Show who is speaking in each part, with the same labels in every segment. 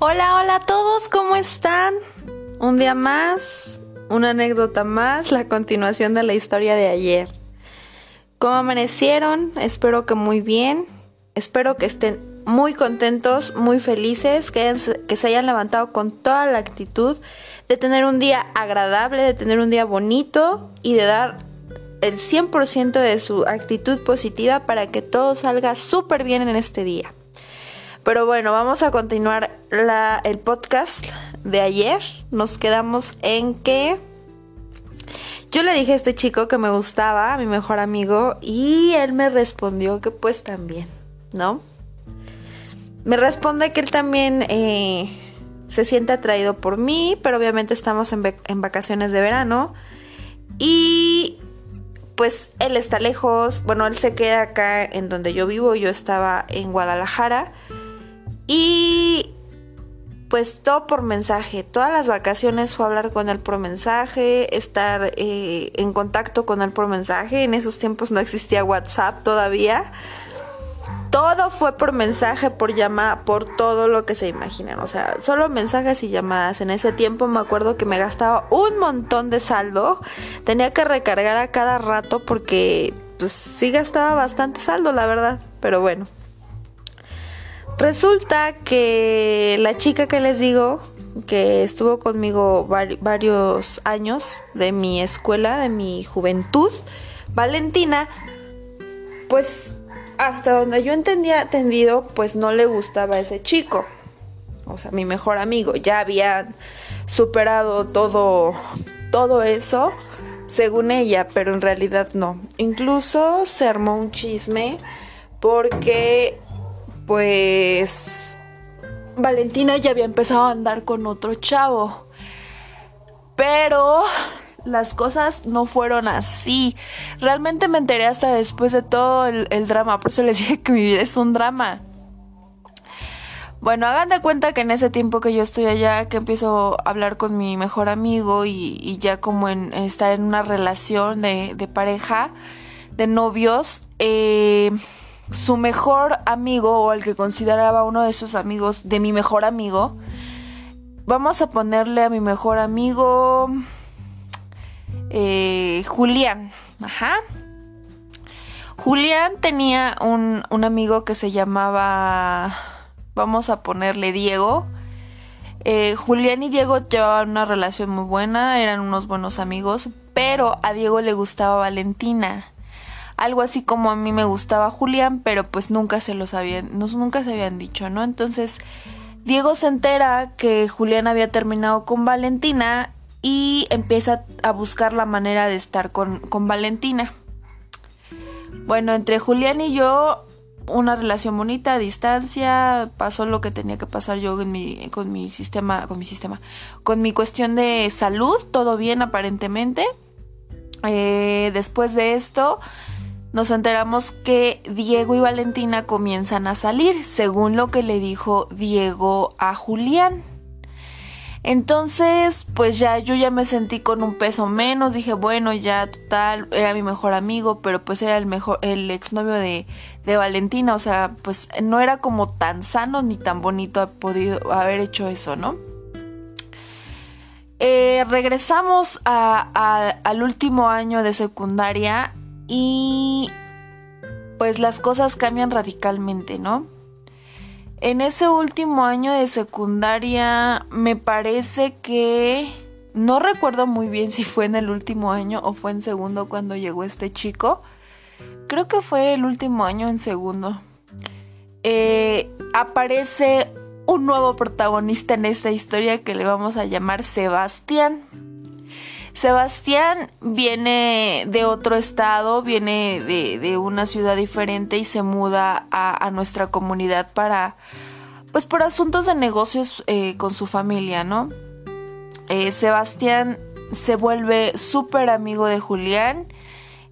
Speaker 1: Hola, hola a todos, ¿cómo están? Un día más, una anécdota más, la continuación de la historia de ayer. ¿Cómo amanecieron? Espero que muy bien. Espero que estén muy contentos, muy felices, que, se hayan levantado con toda la actitud de tener un día agradable, de tener un día bonito y de dar el 100% de su actitud positiva para que todo salga súper bien en este día. Pero bueno, vamos a continuar el podcast de ayer. Nos quedamos en que yo le dije a este chico que me gustaba, a mi mejor amigo, y él me respondió que pues también, ¿no? Me responde que él también eh, se siente atraído por mí, pero obviamente estamos en vacaciones de verano. Y pues él está lejos, bueno, él se queda acá en donde yo vivo, yo estaba en Guadalajara. Y pues todo por mensaje. Todas las vacaciones fue hablar con él por mensaje, estar eh, en contacto con él por mensaje. En esos tiempos no existía WhatsApp todavía. Todo fue por mensaje, por llamada, por todo lo que se imaginen. O sea, solo mensajes y llamadas. En ese tiempo me acuerdo que me gastaba un montón de saldo. Tenía que recargar a cada rato porque pues sí gastaba bastante saldo, la verdad. Pero bueno. Resulta que la chica que les digo, que estuvo conmigo varios años de mi escuela, de mi juventud, Valentina, pues hasta donde yo entendía atendido, pues no le gustaba a ese chico. O sea, mi mejor amigo. Ya había superado todo, todo eso, según ella, pero en realidad no. Incluso se armó un chisme porque pues Valentina ya había empezado a andar con otro chavo. Pero las cosas no fueron así. Realmente me enteré hasta después de todo el, drama. Por eso les dije que mi vida es un drama. Bueno, hagan de cuenta que en ese tiempo que yo estoy allá, que empiezo a hablar con mi mejor amigo y, ya como en, estar en una relación de, de pareja, de novios, eh, su mejor amigo o el que consideraba uno de sus amigos de mi mejor amigo. Vamos a ponerle a mi mejor amigo eh, Julián. Ajá. Julián tenía un, un, amigo que se llamaba, vamos a ponerle Diego. Eh, Julián y Diego llevaban una relación muy buena, eran unos buenos amigos, pero a Diego le gustaba Valentina algo así como a mí me gustaba Julián, pero pues nunca se los habían, nunca se habían dicho, ¿no? Entonces, Diego se entera que Julián había terminado con Valentina y empieza a buscar la manera de estar con, con Valentina. Bueno, entre Julián y yo, una relación bonita a distancia, pasó lo que tenía que pasar yo en mi, con mi sistema, con mi sistema, con mi cuestión de salud, todo bien aparentemente. Eh, después de esto, nos enteramos que Diego y Valentina comienzan a salir, según lo que le dijo Diego a Julián. Entonces, pues ya yo ya me sentí con un peso menos, dije, bueno, ya total, era mi mejor amigo, pero pues era el mejor, el exnovio de, de Valentina, o sea, pues no era como tan sano ni tan bonito haber podido haber hecho eso, ¿no? Eh, regresamos al último año de secundaria y pues las cosas cambian radicalmente, ¿no? En ese último año de secundaria me parece que no recuerdo muy bien si fue en el último año o fue en segundo cuando llegó este chico. Creo que fue el último año en segundo. Eh, aparece un nuevo protagonista en esta historia que le vamos a llamar Sebastián. Sebastián viene de otro estado, viene de, una ciudad diferente y se muda a, nuestra comunidad para, pues por asuntos de negocios eh, con su familia, ¿no? Eh, Sebastián se vuelve súper amigo de Julián.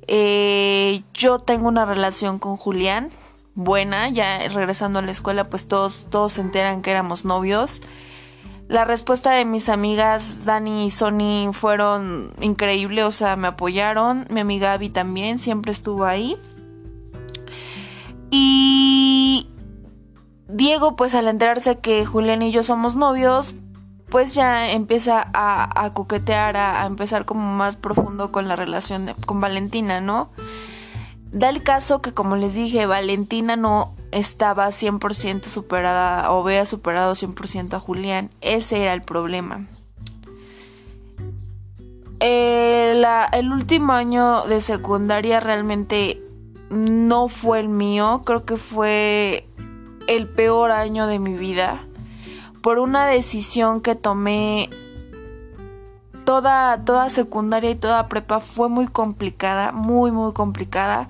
Speaker 1: Eh, yo tengo una relación con Julián buena, ya regresando a la escuela, pues todos, todos se enteran que éramos novios. La respuesta de mis amigas Dani y Sony fueron increíble, o sea, me apoyaron. Mi amiga Abby también siempre estuvo ahí. Y Diego, pues al enterarse que Julián y yo somos novios, pues ya empieza a, coquetear, a, empezar como más profundo con la relación con Valentina, ¿no? Da el caso que, como les dije, Valentina no estaba 100% superada o había superado 100% a Julián. Ese era el problema. Eh, el último año de secundaria realmente no fue el mío, creo que fue el peor año de mi vida por una decisión que tomé toda, toda secundaria y toda prepa fue muy complicada, muy, muy complicada.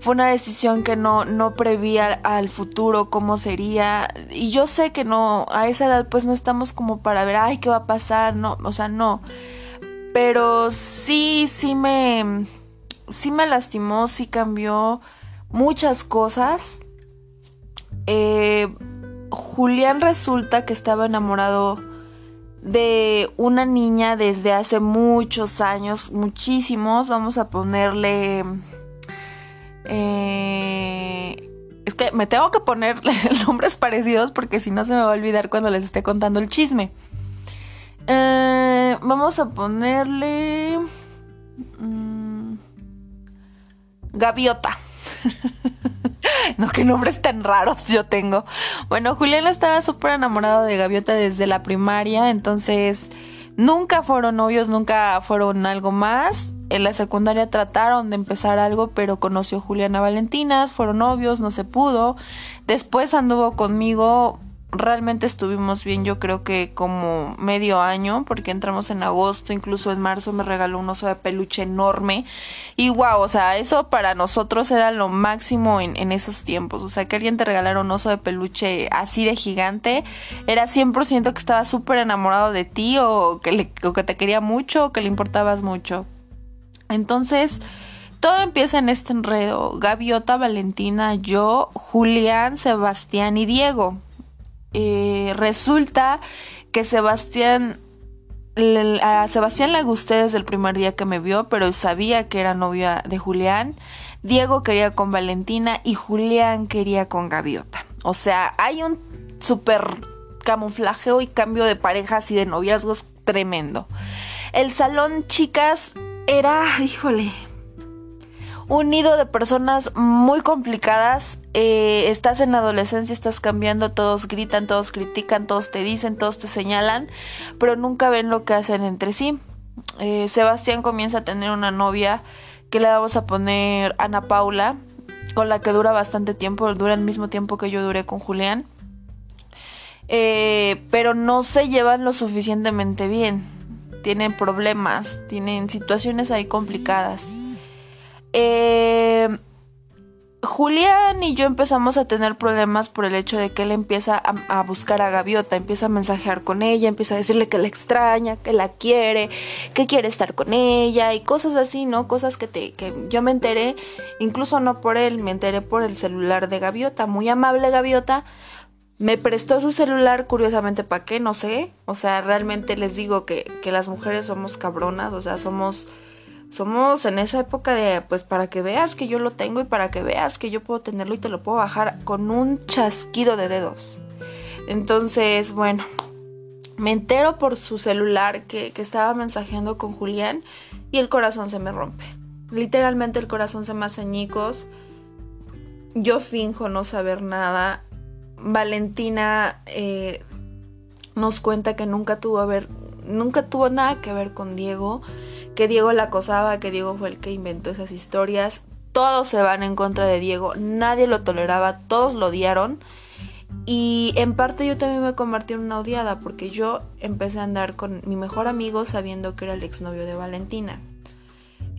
Speaker 1: Fue una decisión que no, no prevía al futuro, cómo sería. Y yo sé que no, a esa edad pues no estamos como para ver, ay, ¿qué va a pasar? No, o sea, no. Pero sí, sí me, sí me lastimó, sí cambió muchas cosas. Eh, Julián resulta que estaba enamorado de una niña desde hace muchos años, muchísimos. Vamos a ponerle... Eh, es que me tengo que poner nombres parecidos porque si no se me va a olvidar cuando les esté contando el chisme. Eh, vamos a ponerle... Mm, gaviota. no, qué nombres tan raros yo tengo. Bueno, Julián estaba súper enamorado de Gaviota desde la primaria, entonces nunca fueron novios, nunca fueron algo más. En la secundaria trataron de empezar algo, pero conoció a Juliana Valentinas, fueron novios, no se pudo. Después anduvo conmigo realmente estuvimos bien, yo creo que como medio año, porque entramos en agosto, incluso en marzo me regaló un oso de peluche enorme. Y wow, o sea, eso para nosotros era lo máximo en, en esos tiempos. O sea, que alguien te regalara un oso de peluche así de gigante, era 100% que estaba súper enamorado de ti o que, le, o que te quería mucho o que le importabas mucho. Entonces... Todo empieza en este enredo. Gaviota, Valentina, yo, Julián, Sebastián y Diego. Eh, resulta que Sebastián a Sebastián le gusté desde el primer día que me vio, pero sabía que era novia de Julián. Diego quería con Valentina y Julián quería con Gaviota. O sea, hay un súper camuflajeo y cambio de parejas y de noviazgos tremendo. El salón, chicas, era, híjole, un nido de personas muy complicadas. Eh, estás en la adolescencia, estás cambiando, todos gritan, todos critican, todos te dicen, todos te señalan, pero nunca ven lo que hacen entre sí. Eh, Sebastián comienza a tener una novia que le vamos a poner Ana Paula, con la que dura bastante tiempo, dura el mismo tiempo que yo duré con Julián. Eh, pero no se llevan lo suficientemente bien. Tienen problemas, tienen situaciones ahí complicadas. Eh, Julián y yo empezamos a tener problemas por el hecho de que él empieza a, buscar a Gaviota, empieza a mensajear con ella, empieza a decirle que la extraña, que la quiere, que quiere estar con ella y cosas así, ¿no? Cosas que, te, que yo me enteré, incluso no por él, me enteré por el celular de Gaviota, muy amable Gaviota. Me prestó su celular, curiosamente, ¿para qué? No sé. O sea, realmente les digo que, que las mujeres somos cabronas, o sea, somos somos en esa época de, pues para que veas que yo lo tengo y para que veas que yo puedo tenerlo y te lo puedo bajar con un chasquido de dedos. Entonces, bueno, me entero por su celular que, que estaba mensajeando con Julián y el corazón se me rompe. Literalmente el corazón se me hace añicos. Yo finjo no saber nada. Valentina eh, nos cuenta que nunca tuvo a ver, nunca tuvo nada que ver con Diego que Diego la acosaba, que Diego fue el que inventó esas historias. Todos se van en contra de Diego, nadie lo toleraba, todos lo odiaron. Y en parte yo también me convertí en una odiada porque yo empecé a andar con mi mejor amigo sabiendo que era el exnovio de Valentina.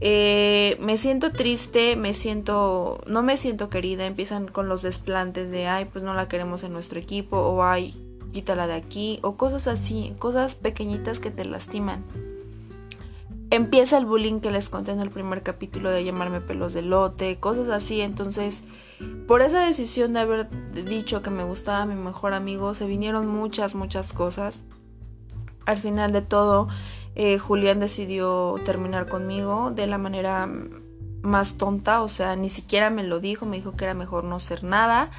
Speaker 1: Eh, me siento triste, me siento, no me siento querida, empiezan con los desplantes de, ay, pues no la queremos en nuestro equipo, o ay, quítala de aquí, o cosas así, cosas pequeñitas que te lastiman empieza el bullying que les conté en el primer capítulo de llamarme pelos de lote, cosas así. Entonces, por esa decisión de haber dicho que me gustaba mi mejor amigo, se vinieron muchas, muchas cosas. Al final de todo, eh, Julián decidió terminar conmigo de la manera más tonta, o sea, ni siquiera me lo dijo, me dijo que era mejor no ser nada.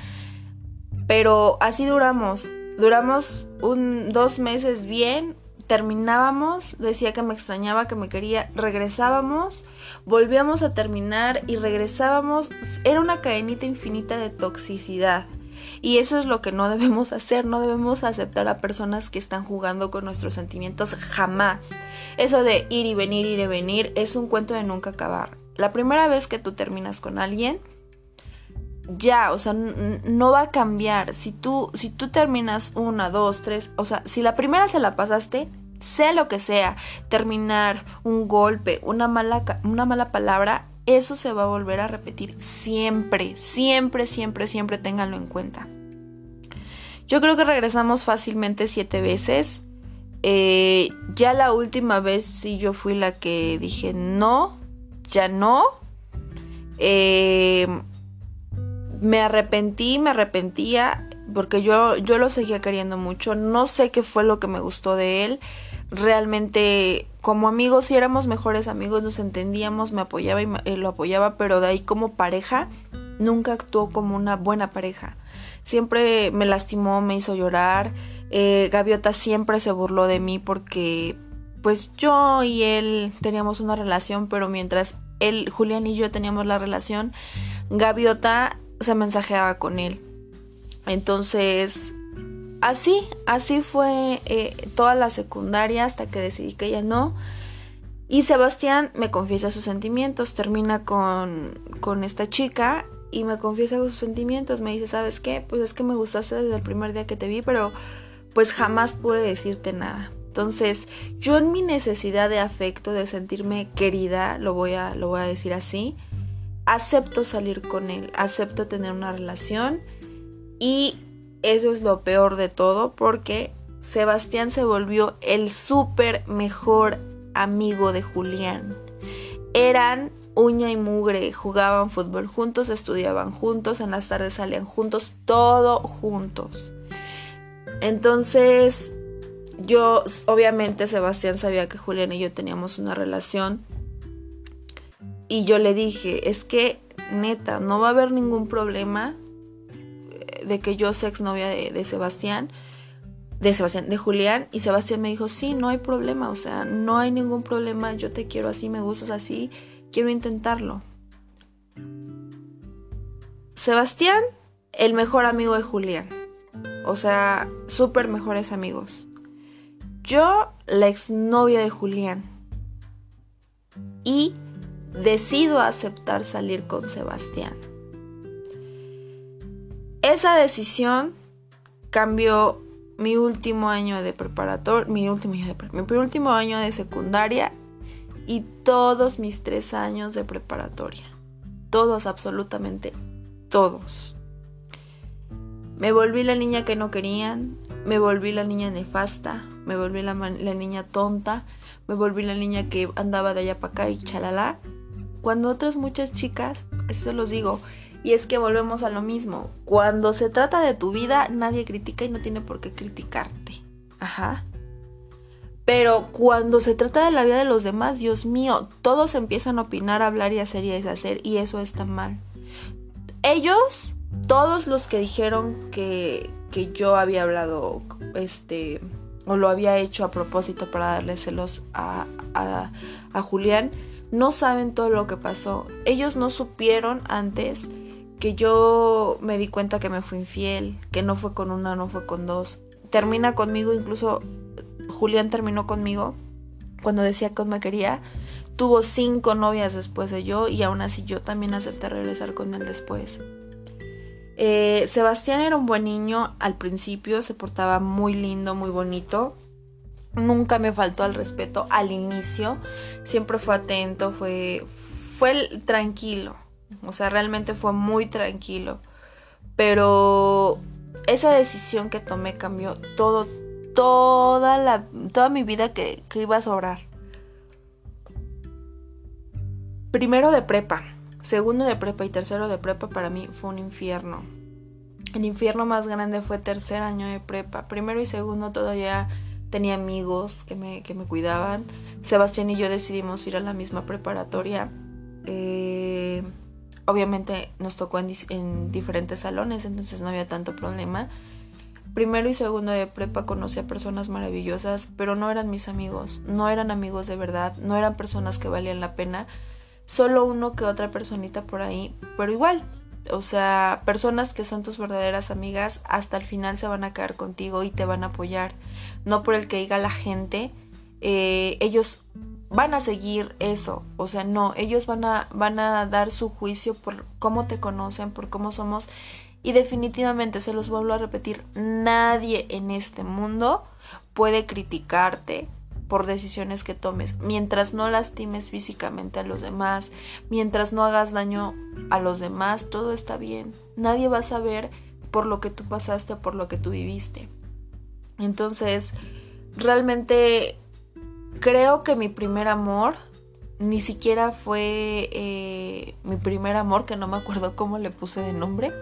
Speaker 1: Pero así duramos. Duramos un, dos meses bien, terminábamos, decía que me extrañaba, que me quería, regresábamos, volvíamos a terminar y regresábamos. Era una cadenita infinita de toxicidad. Y eso es lo que no debemos hacer, no debemos aceptar a personas que están jugando con nuestros sentimientos jamás. Eso de ir y venir, ir y venir, es un cuento de nunca acabar. La primera vez que tú terminas con alguien, ya, o sea, no va a cambiar. Si tú, si tú terminas una, dos, tres, o sea, si la primera se la pasaste, sea lo que sea, terminar, un golpe, una mala, una mala palabra, eso se va a volver a repetir siempre, siempre, siempre, siempre ténganlo en cuenta. Yo creo que regresamos fácilmente siete veces. Eh, ya la última vez sí yo fui la que dije no, ya no. Eh, me arrepentí, me arrepentía porque yo, yo lo seguía queriendo mucho. No sé qué fue lo que me gustó de él realmente como amigos si éramos mejores amigos, nos entendíamos, me apoyaba y eh, lo apoyaba, pero de ahí como pareja nunca actuó como una buena pareja. Siempre me lastimó, me hizo llorar. Eh, Gaviota siempre se burló de mí porque pues yo y él teníamos una relación, pero mientras él, Julián y yo teníamos la relación, Gaviota se mensajeaba con él. Entonces así, así fue eh, toda la secundaria hasta que decidí que ya no. Y Sebastián me confiesa sus sentimientos, termina con, con esta chica y me confiesa sus sentimientos. Me dice, ¿sabes qué? Pues es que me gustaste desde el primer día que te vi, pero pues jamás pude decirte nada. Entonces, yo en mi necesidad de afecto, de sentirme querida, lo voy a, lo voy a decir así, acepto salir con él, acepto tener una relación y eso es lo peor de todo porque Sebastián se volvió el súper mejor amigo de Julián. Eran uña y mugre, jugaban fútbol juntos, estudiaban juntos, en las tardes salían juntos, todo juntos. Entonces, yo, obviamente Sebastián sabía que Julián y yo teníamos una relación. Y yo le dije, es que, neta, no va a haber ningún problema de que yo sea exnovia de, de Sebastián, de Sebastián, de Julián, y Sebastián me dijo, sí, no hay problema, o sea, no hay ningún problema, yo te quiero así, me gustas así, quiero intentarlo. Sebastián, el mejor amigo de Julián, o sea, súper mejores amigos. Yo, la exnovia de Julián. Y decido aceptar salir con Sebastián. Esa decisión cambió mi último año de preparatoria, mi último año de, mi último año de secundaria y todos mis tres años de preparatoria. Todos, absolutamente todos. Me volví la niña que no querían, me volví la niña nefasta, me volví la, la niña tonta, me volví la niña que andaba de allá para acá y chalala. Cuando otras muchas chicas, eso se los digo, y es que volvemos a lo mismo. Cuando se trata de tu vida, nadie critica y no tiene por qué criticarte. Ajá. Pero cuando se trata de la vida de los demás, Dios mío, todos empiezan a opinar, hablar y hacer y deshacer y eso está mal. Ellos, todos los que dijeron que, que yo había hablado, este, o lo había hecho a propósito para darle celos a, a, a Julián, no saben todo lo que pasó. Ellos no supieron antes que yo me di cuenta que me fui infiel, que no fue con una, no fue con dos. Termina conmigo, incluso Julián terminó conmigo cuando decía que me quería. Tuvo cinco novias después de yo y aún así yo también acepté regresar con él después. Eh, Sebastián era un buen niño al principio, se portaba muy lindo, muy bonito. Nunca me faltó al respeto al inicio, siempre fue atento, fue, fue tranquilo. O sea, realmente fue muy tranquilo. Pero esa decisión que tomé cambió todo, toda la, toda mi vida que, iba a sobrar. Primero de prepa, segundo de prepa y tercero de prepa para mí fue un infierno. El infierno más grande fue tercer año de prepa. Primero y segundo todavía tenía amigos que me, que me cuidaban. Sebastián y yo decidimos ir a la misma preparatoria. Eh, obviamente nos tocó en, en, diferentes salones, entonces no había tanto problema. Primero y segundo de prepa conocí a personas maravillosas, pero no eran mis amigos, no eran amigos de verdad, no eran personas que valían la pena, solo uno que otra personita por ahí, pero igual, o sea, personas que son tus verdaderas amigas hasta el final se van a quedar contigo y te van a apoyar, no por el que diga la gente, eh, ellos van a seguir eso, o sea, no, ellos van a, van a dar su juicio por cómo te conocen, por cómo somos, y definitivamente, se los vuelvo a repetir, nadie en este mundo puede criticarte por decisiones que tomes, mientras no lastimes físicamente a los demás, mientras no hagas daño a los demás, todo está bien. Nadie va a saber por lo que tú pasaste, por lo que tú viviste. Entonces, realmente creo que mi primer amor ni siquiera fue eh, mi primer amor, que no me acuerdo cómo le puse de nombre,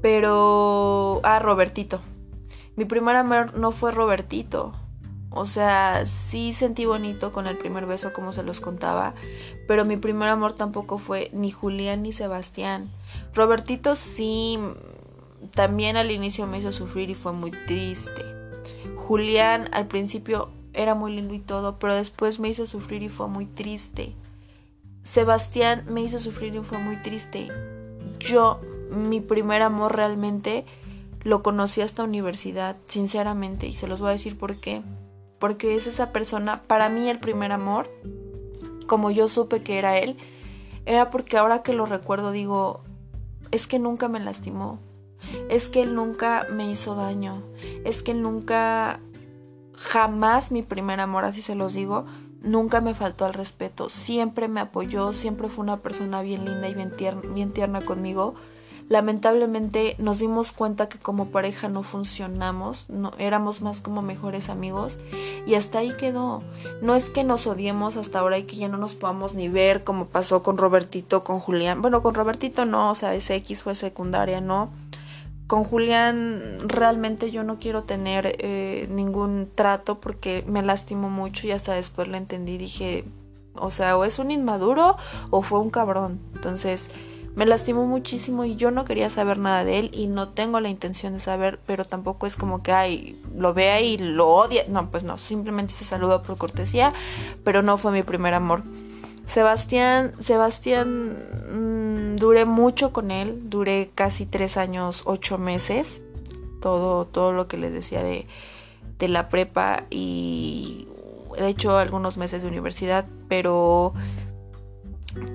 Speaker 1: pero... Ah, Robertito. Mi primer amor no fue Robertito. O sea, sí sentí bonito con el primer beso como se los contaba, pero mi primer amor tampoco fue ni Julián ni Sebastián. Robertito sí, también al inicio me hizo sufrir y fue muy triste. Julián al principio era muy lindo y todo, pero después me hizo sufrir y fue muy triste. Sebastián me hizo sufrir y fue muy triste. Yo, mi primer amor realmente lo conocí hasta universidad, sinceramente, y se los voy a decir por qué. Porque es esa persona, para mí el primer amor, como yo supe que era él, era porque ahora que lo recuerdo digo, es que nunca me lastimó, es que él nunca me hizo daño, es que él nunca jamás mi primer amor, así se los digo, nunca me faltó al respeto, siempre me apoyó, siempre fue una persona bien linda y bien tierna, bien tierna conmigo. Lamentablemente nos dimos cuenta que como pareja no funcionamos, no éramos más como mejores amigos y hasta ahí quedó. No es que nos odiemos hasta ahora y que ya no nos podamos ni ver como pasó con Robertito, con Julián. Bueno, con Robertito no, o sea, ese X fue secundaria, ¿no? Con Julián realmente yo no quiero tener eh, ningún trato porque me lastimó mucho y hasta después lo entendí. Dije, o sea, o es un inmaduro o fue un cabrón. Entonces me lastimó muchísimo y yo no quería saber nada de él y no tengo la intención de saber, pero tampoco es como que, ay, lo vea y lo odia. No, pues no, simplemente se saluda por cortesía, pero no fue mi primer amor. Sebastián, Sebastián, mmm, duré mucho con él, duré casi tres años, ocho meses, todo, todo lo que les decía de, de la prepa y de hecho algunos meses de universidad, pero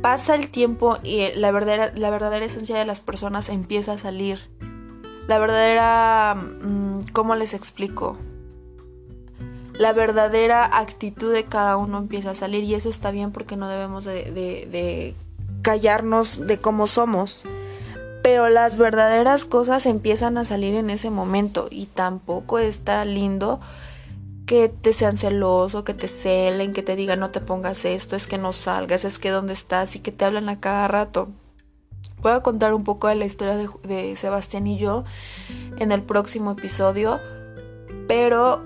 Speaker 1: pasa el tiempo y la verdadera, la verdadera esencia de las personas empieza a salir. La verdadera, mmm, ¿cómo les explico? la verdadera actitud de cada uno empieza a salir y eso está bien porque no debemos de, callarnos de cómo somos. Pero las verdaderas cosas empiezan a salir en ese momento y tampoco está lindo que te sean celosos, que te celen, que te digan no te pongas esto, es que no salgas, es que dónde estás y que te hablan a cada rato. Voy a contar un poco de la historia de, de Sebastián y yo en el próximo episodio, pero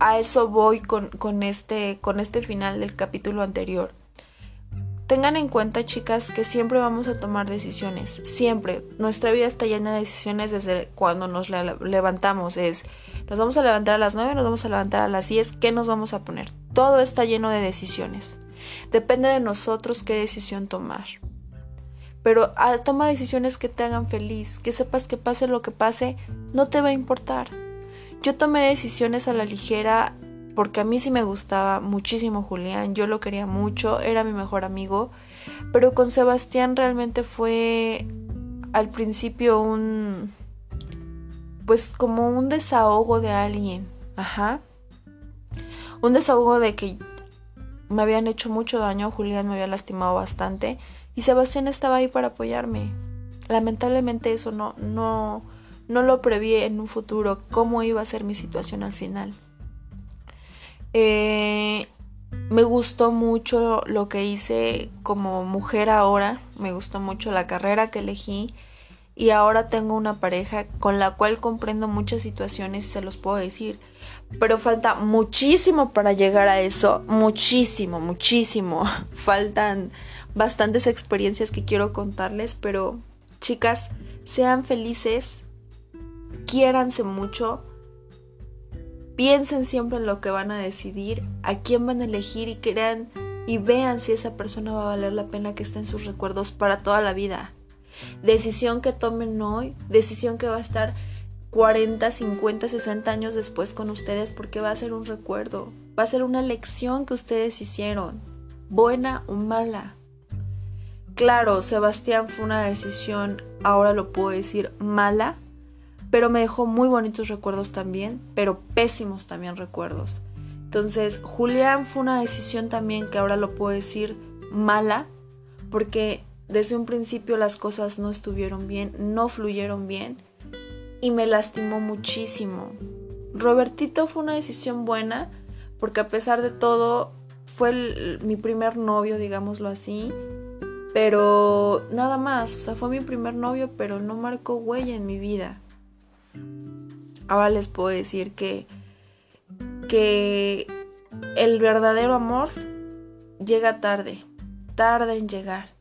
Speaker 1: a eso voy con, este, con este final del capítulo anterior. Tengan en cuenta, chicas, que siempre vamos a tomar decisiones. Siempre. Nuestra vida está llena de decisiones desde cuando nos levantamos. Es, nos vamos a levantar a las 9, nos vamos a levantar a las 10. ¿Qué nos vamos a poner? Todo está lleno de decisiones. Depende de nosotros qué decisión tomar. Pero ah, toma decisiones que te hagan feliz. Que sepas que pase lo que pase, no te va a importar. Yo tomé decisiones a la ligera porque a mí sí me gustaba muchísimo Julián, yo lo quería mucho, era mi mejor amigo, pero con Sebastián realmente fue al principio un pues como un desahogo de alguien, ajá. Un desahogo de que me habían hecho mucho daño, Julián me había lastimado bastante y Sebastián estaba ahí para apoyarme. Lamentablemente eso no no no lo preví en un futuro cómo iba a ser mi situación al final. Eh, me gustó mucho lo que hice como mujer ahora, me gustó mucho la carrera que elegí y ahora tengo una pareja con la cual comprendo muchas situaciones se los puedo decir. Pero falta muchísimo para llegar a eso, muchísimo, muchísimo. Faltan bastantes experiencias que quiero contarles, pero chicas, sean felices, quiéranse mucho, piensen siempre en lo que van a decidir, a quién van a elegir y crean y vean si esa persona va a valer la pena que esté en sus recuerdos para toda la vida. Decisión que tomen hoy, decisión que va a estar 40, 50, 60 años después con ustedes porque va a ser un recuerdo, va a ser una lección que ustedes hicieron, buena o mala. Claro, Sebastián fue una decisión, ahora lo puedo decir, mala, pero me dejó muy bonitos recuerdos también, pero pésimos también recuerdos. Entonces, Julián fue una decisión también que ahora lo puedo decir mala, porque desde un principio las cosas no estuvieron bien, no fluyeron bien y me lastimó muchísimo. Robertito fue una decisión buena porque a pesar de todo fue mi primer novio, digámoslo así, pero nada más, o sea, fue mi primer novio, pero no marcó huella en mi vida. Ahora les puedo decir que que el verdadero amor llega tarde, tarde en llegar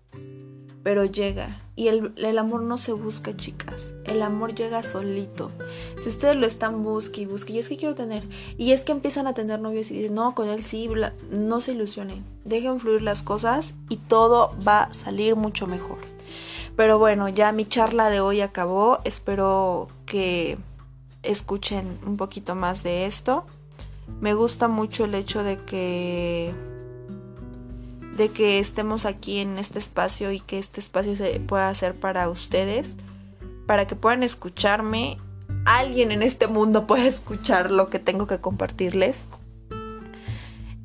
Speaker 1: pero llega. Y el, amor no se busca, chicas. El amor llega solito. Si ustedes lo están busque y busque, y es que quiero tener, y es que empiezan a tener novios y dicen, no, con él sí, no se ilusionen. Dejen fluir las cosas y todo va a salir mucho mejor. Pero bueno, ya mi charla de hoy acabó. Espero que escuchen un poquito más de esto. Me gusta mucho el hecho de que de que estemos aquí en este espacio y que este espacio se pueda hacer para ustedes, para que puedan escucharme. Alguien en este mundo pueda escuchar lo que tengo que compartirles.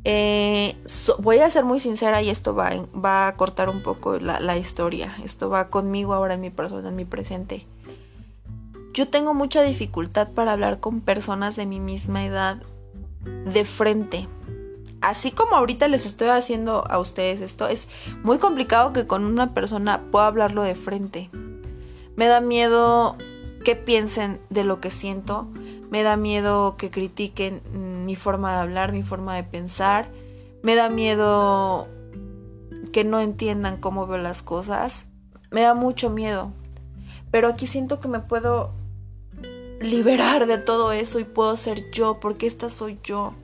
Speaker 1: Eh, voy a ser muy sincera y esto va, a cortar un poco la historia. Esto va conmigo ahora en mi persona, en mi presente. Yo tengo mucha dificultad para hablar con personas de mi misma edad de frente así como ahorita les estoy haciendo a ustedes esto, es muy complicado que con una persona pueda hablarlo de frente. Me da miedo que piensen de lo que siento, me da miedo que critiquen mi forma de hablar, mi forma de pensar, me da miedo que no entiendan cómo veo las cosas, me da mucho miedo. Pero aquí siento que me puedo liberar de todo eso y puedo ser yo, porque esta soy yo.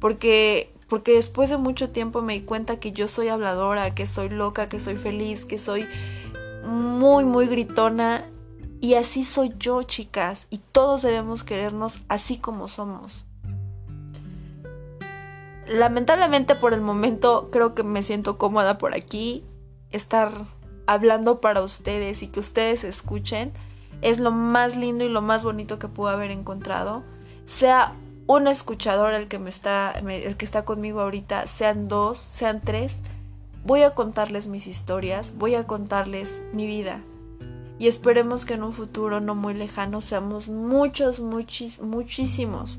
Speaker 1: Porque porque después de mucho tiempo me di cuenta que yo soy habladora, que soy loca, que soy feliz, que soy muy, muy gritona. Y así soy yo, chicas. Y todos debemos querernos así como somos. Lamentablemente por el momento creo que me siento cómoda por aquí. Estar hablando para ustedes y que ustedes escuchen es lo más lindo y lo más bonito que puedo haber encontrado. Sea un escuchador el que me está el que está conmigo ahorita, sean dos, sean tres, voy a contarles mis historias, voy a contarles mi vida. Y esperemos que en un futuro no muy lejano seamos muchos, muchis, muchísimos,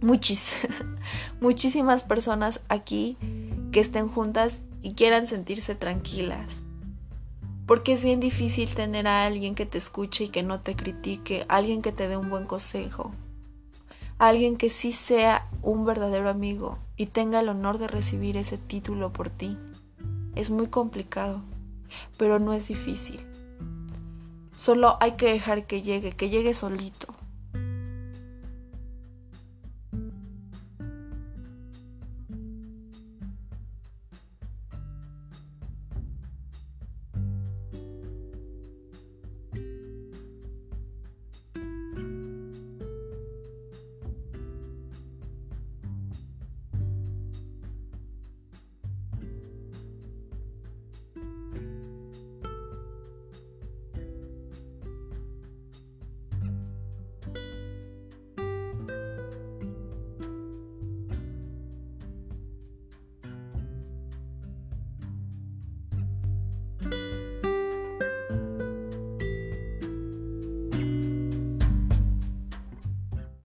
Speaker 1: muchis, muchísimas personas aquí que estén juntas y quieran sentirse tranquilas. Porque es bien difícil tener a alguien que te escuche y que no te critique, alguien que te dé un buen consejo alguien que sí sea un verdadero amigo y tenga el honor de recibir ese título por ti. Es muy complicado, pero no es difícil. Solo hay que dejar que llegue, que llegue solito.